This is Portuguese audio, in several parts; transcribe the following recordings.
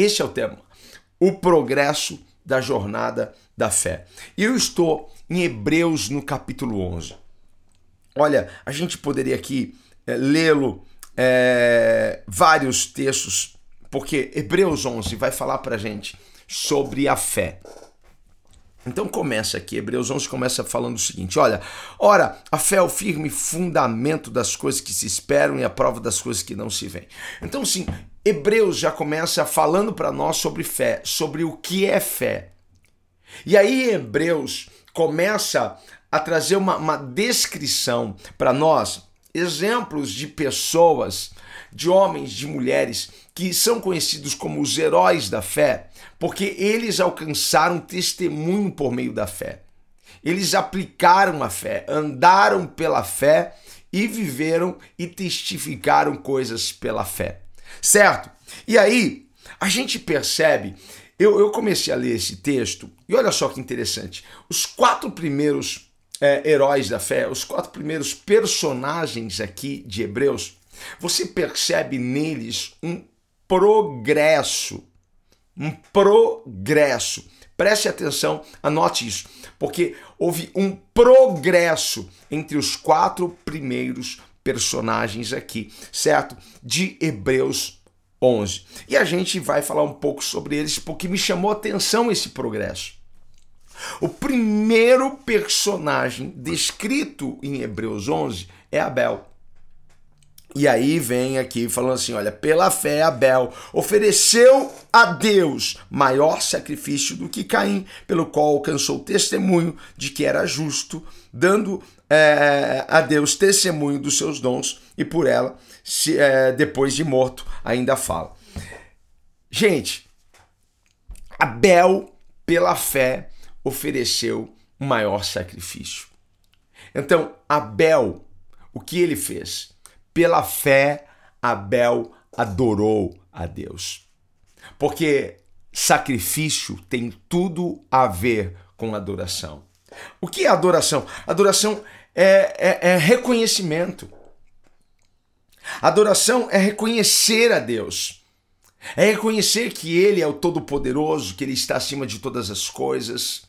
Este é o tema: o progresso da jornada da fé. E eu estou em Hebreus no capítulo 11. Olha, a gente poderia aqui é, lê-lo é, vários textos, porque Hebreus 11 vai falar para gente sobre a fé. Então começa aqui, Hebreus 11 começa falando o seguinte: olha, ora, a fé é o firme fundamento das coisas que se esperam e a prova das coisas que não se veem. Então, sim, Hebreus já começa falando para nós sobre fé, sobre o que é fé. E aí, Hebreus começa a trazer uma, uma descrição para nós, exemplos de pessoas, de homens, de mulheres que são conhecidos como os heróis da fé, porque eles alcançaram testemunho por meio da fé. Eles aplicaram a fé, andaram pela fé e viveram e testificaram coisas pela fé. Certo? E aí, a gente percebe. Eu, eu comecei a ler esse texto e olha só que interessante. Os quatro primeiros é, heróis da fé, os quatro primeiros personagens aqui de Hebreus, você percebe neles um progresso. Um progresso. Preste atenção, anote isso, porque houve um progresso entre os quatro primeiros personagens aqui, certo? De Hebreus 11. E a gente vai falar um pouco sobre eles porque me chamou a atenção esse progresso. O primeiro personagem descrito em Hebreus 11 é Abel. E aí vem aqui falando assim: olha, pela fé Abel ofereceu a Deus maior sacrifício do que Caim, pelo qual alcançou testemunho de que era justo, dando é, a Deus testemunho dos seus dons e por ela, se, é, depois de morto, ainda fala. Gente, Abel, pela fé, ofereceu o maior sacrifício. Então, Abel, o que ele fez? Pela fé, Abel adorou a Deus. Porque sacrifício tem tudo a ver com adoração. O que é adoração? Adoração é, é, é reconhecimento. Adoração é reconhecer a Deus. É reconhecer que Ele é o Todo-Poderoso, que Ele está acima de todas as coisas.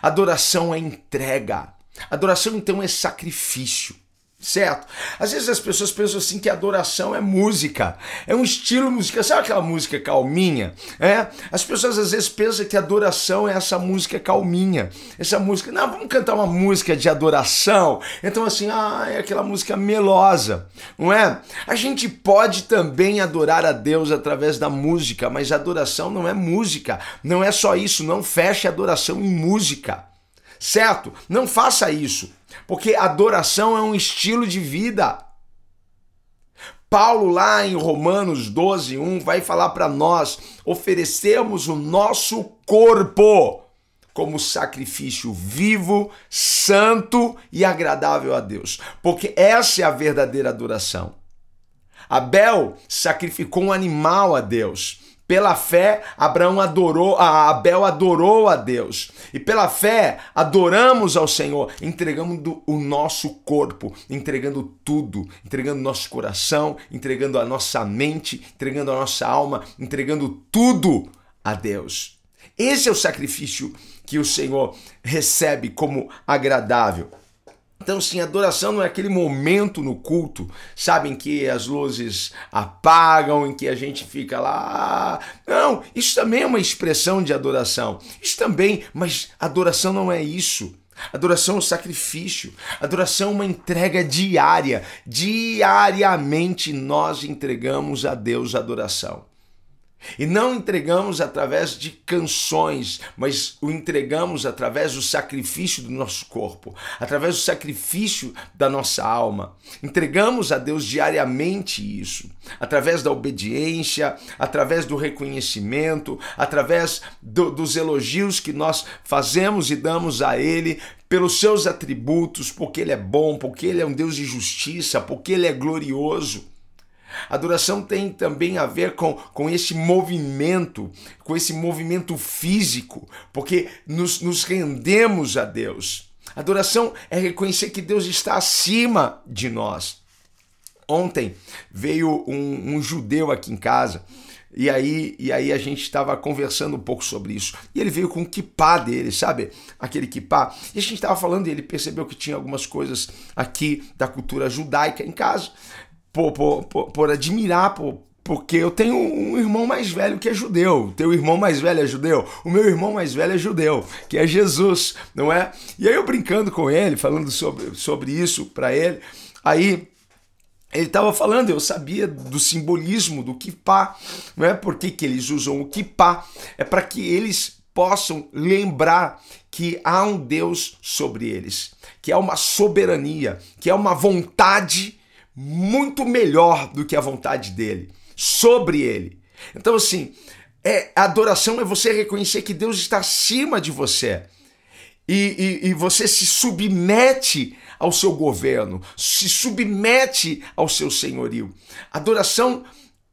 Adoração é entrega. Adoração, então, é sacrifício certo? Às vezes as pessoas pensam assim que adoração é música, é um estilo musical, sabe aquela música calminha? É? As pessoas às vezes pensam que adoração é essa música calminha, essa música, não, vamos cantar uma música de adoração, então assim, ah, é aquela música melosa, não é? A gente pode também adorar a Deus através da música, mas adoração não é música, não é só isso, não feche adoração em música, certo? Não faça isso. Porque adoração é um estilo de vida. Paulo, lá em Romanos 12, 1, vai falar para nós: oferecemos o nosso corpo como sacrifício vivo, santo e agradável a Deus. Porque essa é a verdadeira adoração. Abel sacrificou um animal a Deus. Pela fé, Abraão adorou, Abel adorou a Deus. E pela fé, adoramos ao Senhor, entregando o nosso corpo, entregando tudo, entregando nosso coração, entregando a nossa mente, entregando a nossa alma, entregando tudo a Deus. Esse é o sacrifício que o Senhor recebe como agradável. Então, sim, adoração não é aquele momento no culto, sabem que as luzes apagam, em que a gente fica lá. Não, isso também é uma expressão de adoração. Isso também, mas adoração não é isso. Adoração é um sacrifício. Adoração é uma entrega diária. Diariamente nós entregamos a Deus adoração. E não entregamos através de canções, mas o entregamos através do sacrifício do nosso corpo, através do sacrifício da nossa alma. Entregamos a Deus diariamente isso, através da obediência, através do reconhecimento, através do, dos elogios que nós fazemos e damos a Ele pelos seus atributos, porque Ele é bom, porque Ele é um Deus de justiça, porque Ele é glorioso. Adoração tem também a ver com, com esse movimento, com esse movimento físico, porque nos, nos rendemos a Deus. Adoração é reconhecer que Deus está acima de nós. Ontem veio um, um judeu aqui em casa e aí, e aí a gente estava conversando um pouco sobre isso. E ele veio com o kippah dele, sabe? Aquele kippah. E a gente estava falando e ele percebeu que tinha algumas coisas aqui da cultura judaica em casa por, por, por, por admirar, por, porque eu tenho um irmão mais velho que é judeu. Teu irmão mais velho é judeu? O meu irmão mais velho é judeu, que é Jesus, não é? E aí eu brincando com ele, falando sobre, sobre isso para ele, aí ele estava falando, eu sabia do simbolismo do kippah, não é? Por que, que eles usam o kippah? É para que eles possam lembrar que há um Deus sobre eles, que há uma soberania, que há uma vontade muito melhor do que a vontade dele, sobre ele. Então, assim, é, adoração é você reconhecer que Deus está acima de você. E, e, e, você se submete ao seu governo, se submete ao seu senhorio. Adoração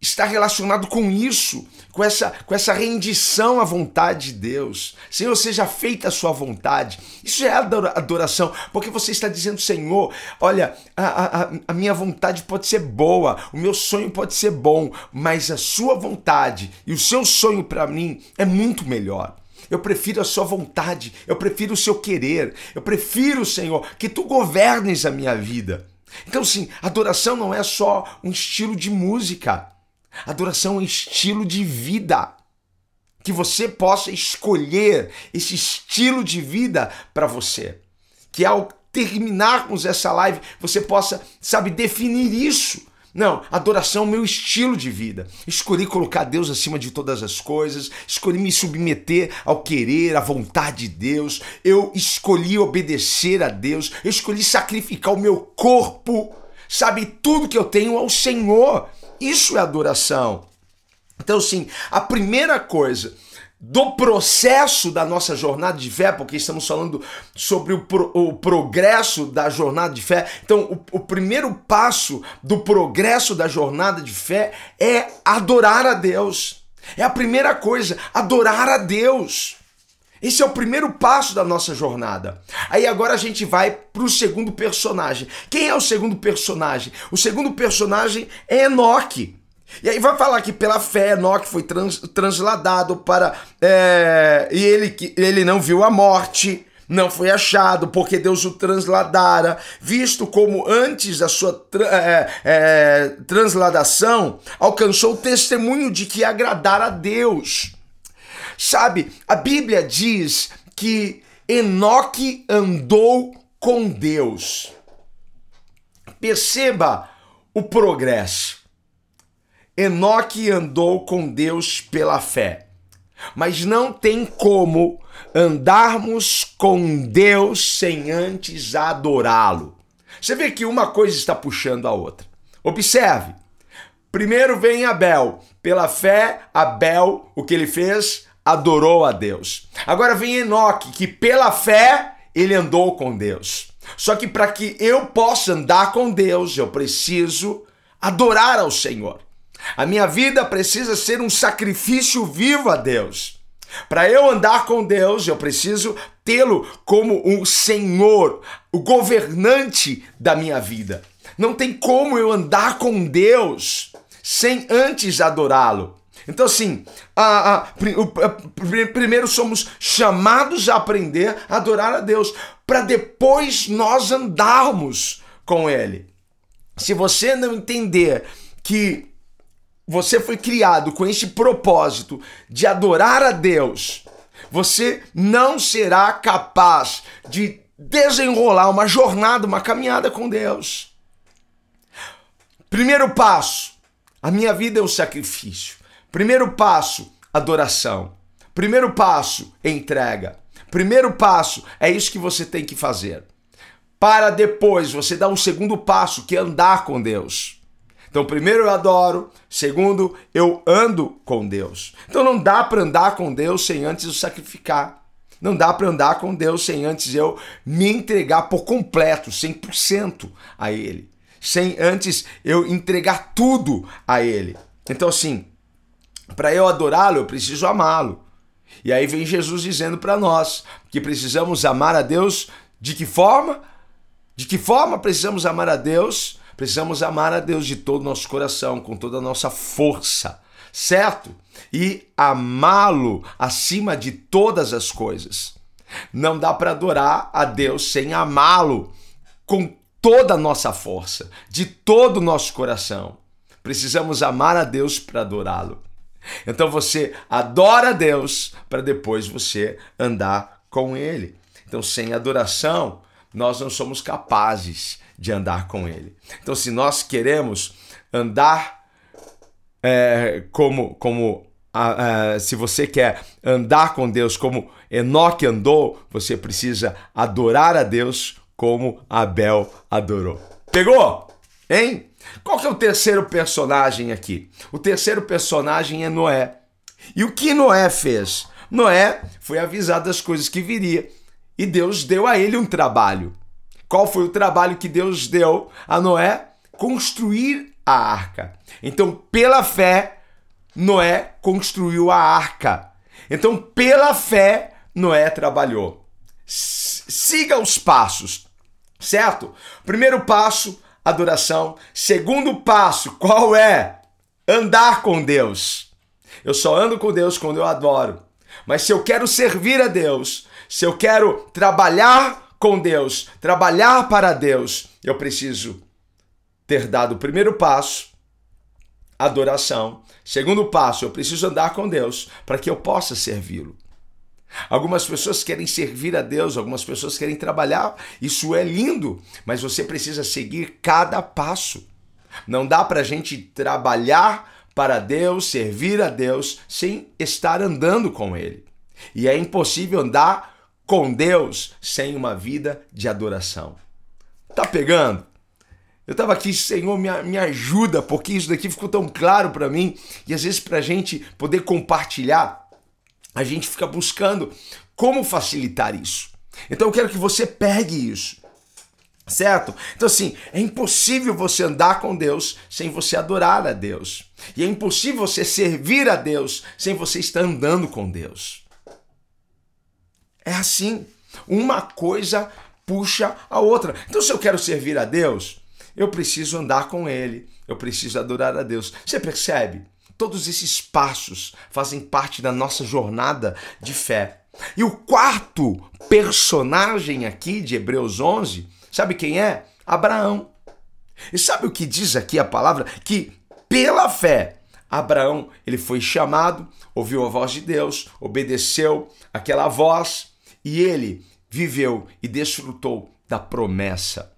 está relacionado com isso, com essa, com essa rendição à vontade de Deus. Senhor, seja feita a sua vontade. Isso é adoração, porque você está dizendo, Senhor, olha, a, a, a minha vontade pode ser boa, o meu sonho pode ser bom, mas a sua vontade e o seu sonho para mim é muito melhor. Eu prefiro a sua vontade, eu prefiro o seu querer, eu prefiro, Senhor, que tu governes a minha vida. Então, sim, adoração não é só um estilo de música. Adoração é um estilo de vida. Que você possa escolher esse estilo de vida para você. Que ao terminarmos essa live, você possa, sabe, definir isso. Não, adoração é o meu estilo de vida. Escolhi colocar Deus acima de todas as coisas, escolhi me submeter ao querer, à vontade de Deus, eu escolhi obedecer a Deus, eu escolhi sacrificar o meu corpo, sabe, tudo que eu tenho ao Senhor. Isso é adoração. Então, sim, a primeira coisa do processo da nossa jornada de fé, porque estamos falando sobre o, pro, o progresso da jornada de fé. Então, o, o primeiro passo do progresso da jornada de fé é adorar a Deus. É a primeira coisa, adorar a Deus. Esse é o primeiro passo da nossa jornada. Aí agora a gente vai para o segundo personagem. Quem é o segundo personagem? O segundo personagem é Enoque. E aí vai falar que pela fé Enoque foi trans, transladado para. É, e ele, ele não viu a morte, não foi achado, porque Deus o transladara, visto como antes da sua é, é, transladação alcançou o testemunho de que agradara a Deus. Sabe, a Bíblia diz que Enoque andou com Deus. Perceba o progresso. Enoque andou com Deus pela fé. Mas não tem como andarmos com Deus sem antes adorá-lo. Você vê que uma coisa está puxando a outra. Observe. Primeiro vem Abel. Pela fé, Abel, o que ele fez? Adorou a Deus. Agora vem Enoque, que pela fé ele andou com Deus. Só que para que eu possa andar com Deus, eu preciso adorar ao Senhor. A minha vida precisa ser um sacrifício vivo a Deus. Para eu andar com Deus, eu preciso tê-lo como um Senhor, o governante da minha vida. Não tem como eu andar com Deus sem antes adorá-lo. Então, assim, a, a, primeiro somos chamados a aprender a adorar a Deus, para depois nós andarmos com Ele. Se você não entender que você foi criado com esse propósito de adorar a Deus, você não será capaz de desenrolar uma jornada, uma caminhada com Deus. Primeiro passo: a minha vida é um sacrifício. Primeiro passo, adoração. Primeiro passo, entrega. Primeiro passo, é isso que você tem que fazer. Para depois você dar um segundo passo, que é andar com Deus. Então, primeiro eu adoro, segundo eu ando com Deus. Então não dá para andar com Deus sem antes eu sacrificar. Não dá para andar com Deus sem antes eu me entregar por completo, 100% a Ele. Sem antes eu entregar tudo a Ele. Então, assim, para eu adorá-lo, eu preciso amá-lo. E aí vem Jesus dizendo para nós que precisamos amar a Deus de que forma? De que forma precisamos amar a Deus? Precisamos amar a Deus de todo o nosso coração, com toda a nossa força, certo? E amá-lo acima de todas as coisas. Não dá para adorar a Deus sem amá-lo com toda a nossa força, de todo o nosso coração. Precisamos amar a Deus para adorá-lo. Então você adora Deus para depois você andar com Ele. Então, sem adoração, nós não somos capazes de andar com Ele. Então, se nós queremos andar é, como, como a, se você quer andar com Deus como Enoque andou, você precisa adorar a Deus como Abel adorou. Pegou? Hein? Qual que é o terceiro personagem aqui? O terceiro personagem é Noé. E o que Noé fez? Noé foi avisado das coisas que viria e Deus deu a ele um trabalho. Qual foi o trabalho que Deus deu a Noé? Construir a arca. Então, pela fé, Noé construiu a arca. Então, pela fé, Noé trabalhou. Siga os passos, certo? Primeiro passo, adoração. Segundo passo, qual é? Andar com Deus. Eu só ando com Deus quando eu adoro. Mas se eu quero servir a Deus, se eu quero trabalhar com Deus, trabalhar para Deus, eu preciso ter dado o primeiro passo, adoração. Segundo passo, eu preciso andar com Deus para que eu possa servi-lo. Algumas pessoas querem servir a Deus, algumas pessoas querem trabalhar, isso é lindo, mas você precisa seguir cada passo. Não dá para a gente trabalhar para Deus, servir a Deus, sem estar andando com Ele. E é impossível andar com Deus sem uma vida de adoração. Tá pegando? Eu estava aqui, Senhor, me, me ajuda, porque isso daqui ficou tão claro para mim e às vezes para a gente poder compartilhar a gente fica buscando como facilitar isso. Então eu quero que você pegue isso. Certo? Então, assim, é impossível você andar com Deus sem você adorar a Deus. E é impossível você servir a Deus sem você estar andando com Deus. É assim. Uma coisa puxa a outra. Então, se eu quero servir a Deus, eu preciso andar com Ele. Eu preciso adorar a Deus. Você percebe? Todos esses passos fazem parte da nossa jornada de fé. E o quarto personagem aqui de Hebreus 11, sabe quem é? Abraão. E sabe o que diz aqui a palavra? Que pela fé, Abraão, ele foi chamado, ouviu a voz de Deus, obedeceu aquela voz e ele viveu e desfrutou da promessa.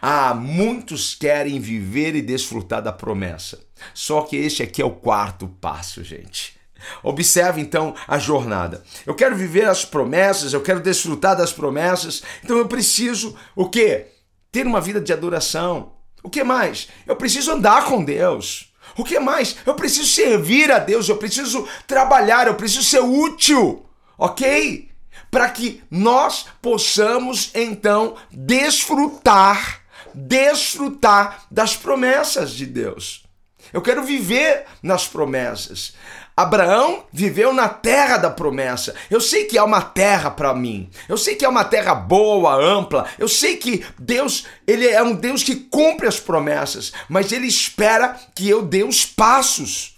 Ah, muitos querem viver e desfrutar da promessa. Só que este aqui é o quarto passo, gente. Observe então a jornada. Eu quero viver as promessas, eu quero desfrutar das promessas, então eu preciso o quê? Ter uma vida de adoração. O que mais? Eu preciso andar com Deus. O que mais? Eu preciso servir a Deus, eu preciso trabalhar, eu preciso ser útil, ok? Para que nós possamos então desfrutar, desfrutar das promessas de Deus. Eu quero viver nas promessas. Abraão viveu na terra da promessa. Eu sei que há uma terra para mim. Eu sei que é uma terra boa, ampla. Eu sei que Deus, ele é um Deus que cumpre as promessas, mas ele espera que eu dê os passos.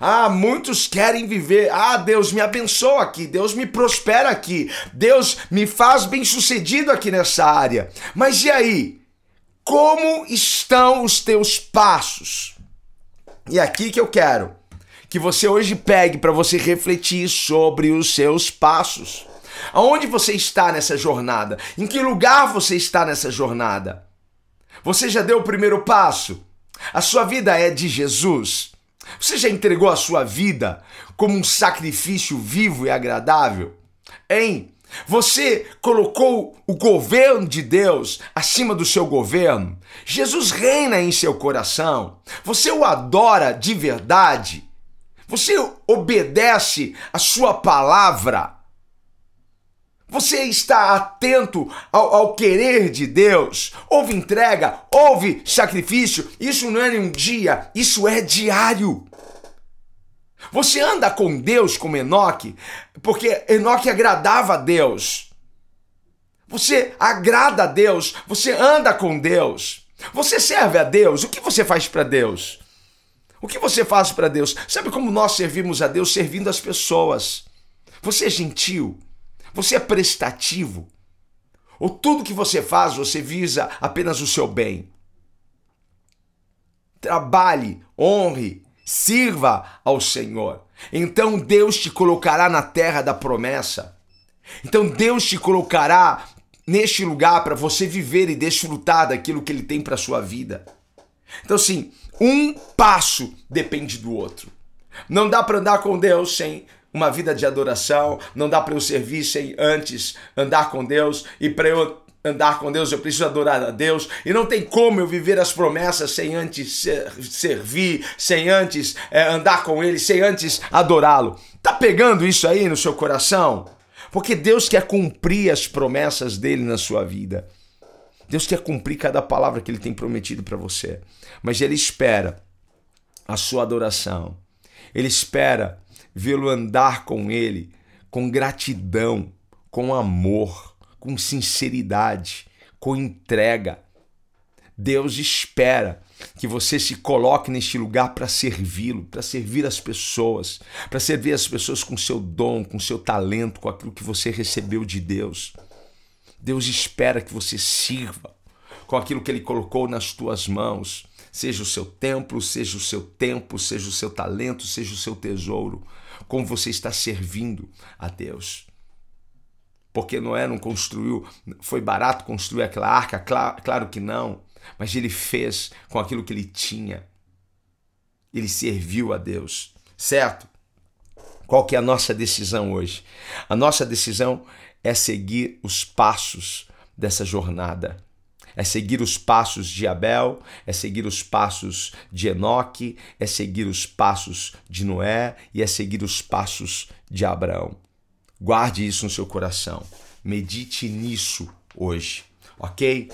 Ah, muitos querem viver. Ah, Deus me abençoa aqui, Deus me prospera aqui, Deus me faz bem-sucedido aqui nessa área. Mas e aí? Como estão os teus passos? E aqui que eu quero que você hoje pegue para você refletir sobre os seus passos. Aonde você está nessa jornada? Em que lugar você está nessa jornada? Você já deu o primeiro passo? A sua vida é de Jesus? Você já entregou a sua vida como um sacrifício vivo e agradável? Hein? Você colocou o governo de Deus acima do seu governo? Jesus reina em seu coração? Você o adora de verdade? Você obedece a sua palavra? Você está atento ao, ao, querer de Deus? Houve entrega, houve sacrifício. Isso não é um dia, isso é diário. Você anda com Deus como Enoque, porque Enoque agradava a Deus. Você agrada a Deus, você anda com Deus. Você serve a Deus. O que você faz para Deus? O que você faz para Deus? Sabe como nós servimos a Deus servindo as pessoas? Você é gentil? Você é prestativo? Ou tudo que você faz você visa apenas o seu bem? Trabalhe, honre, sirva ao Senhor. Então Deus te colocará na terra da promessa. Então Deus te colocará neste lugar para você viver e desfrutar daquilo que Ele tem para sua vida. Então, sim, um passo depende do outro. Não dá para andar com Deus sem uma vida de adoração, não dá para eu servir sem antes andar com Deus, e para eu andar com Deus eu preciso adorar a Deus, e não tem como eu viver as promessas sem antes ser, servir, sem antes é, andar com Ele, sem antes adorá-lo. Tá pegando isso aí no seu coração? Porque Deus quer cumprir as promessas dele na sua vida. Deus quer cumprir cada palavra que ele tem prometido para você. Mas ele espera a sua adoração. Ele espera vê-lo andar com ele com gratidão, com amor, com sinceridade, com entrega. Deus espera que você se coloque neste lugar para servi-lo, para servir as pessoas, para servir as pessoas com seu dom, com seu talento, com aquilo que você recebeu de Deus. Deus espera que você sirva com aquilo que ele colocou nas tuas mãos, seja o seu templo, seja o seu tempo, seja o seu talento, seja o seu tesouro como você está servindo a Deus. Porque Noé não construiu, foi barato construir aquela arca? Claro, claro que não, mas ele fez com aquilo que ele tinha. Ele serviu a Deus, certo? Qual que é a nossa decisão hoje? A nossa decisão é seguir os passos dessa jornada é seguir os passos de Abel, é seguir os passos de Enoque, é seguir os passos de Noé e é seguir os passos de Abraão. Guarde isso no seu coração. Medite nisso hoje, ok?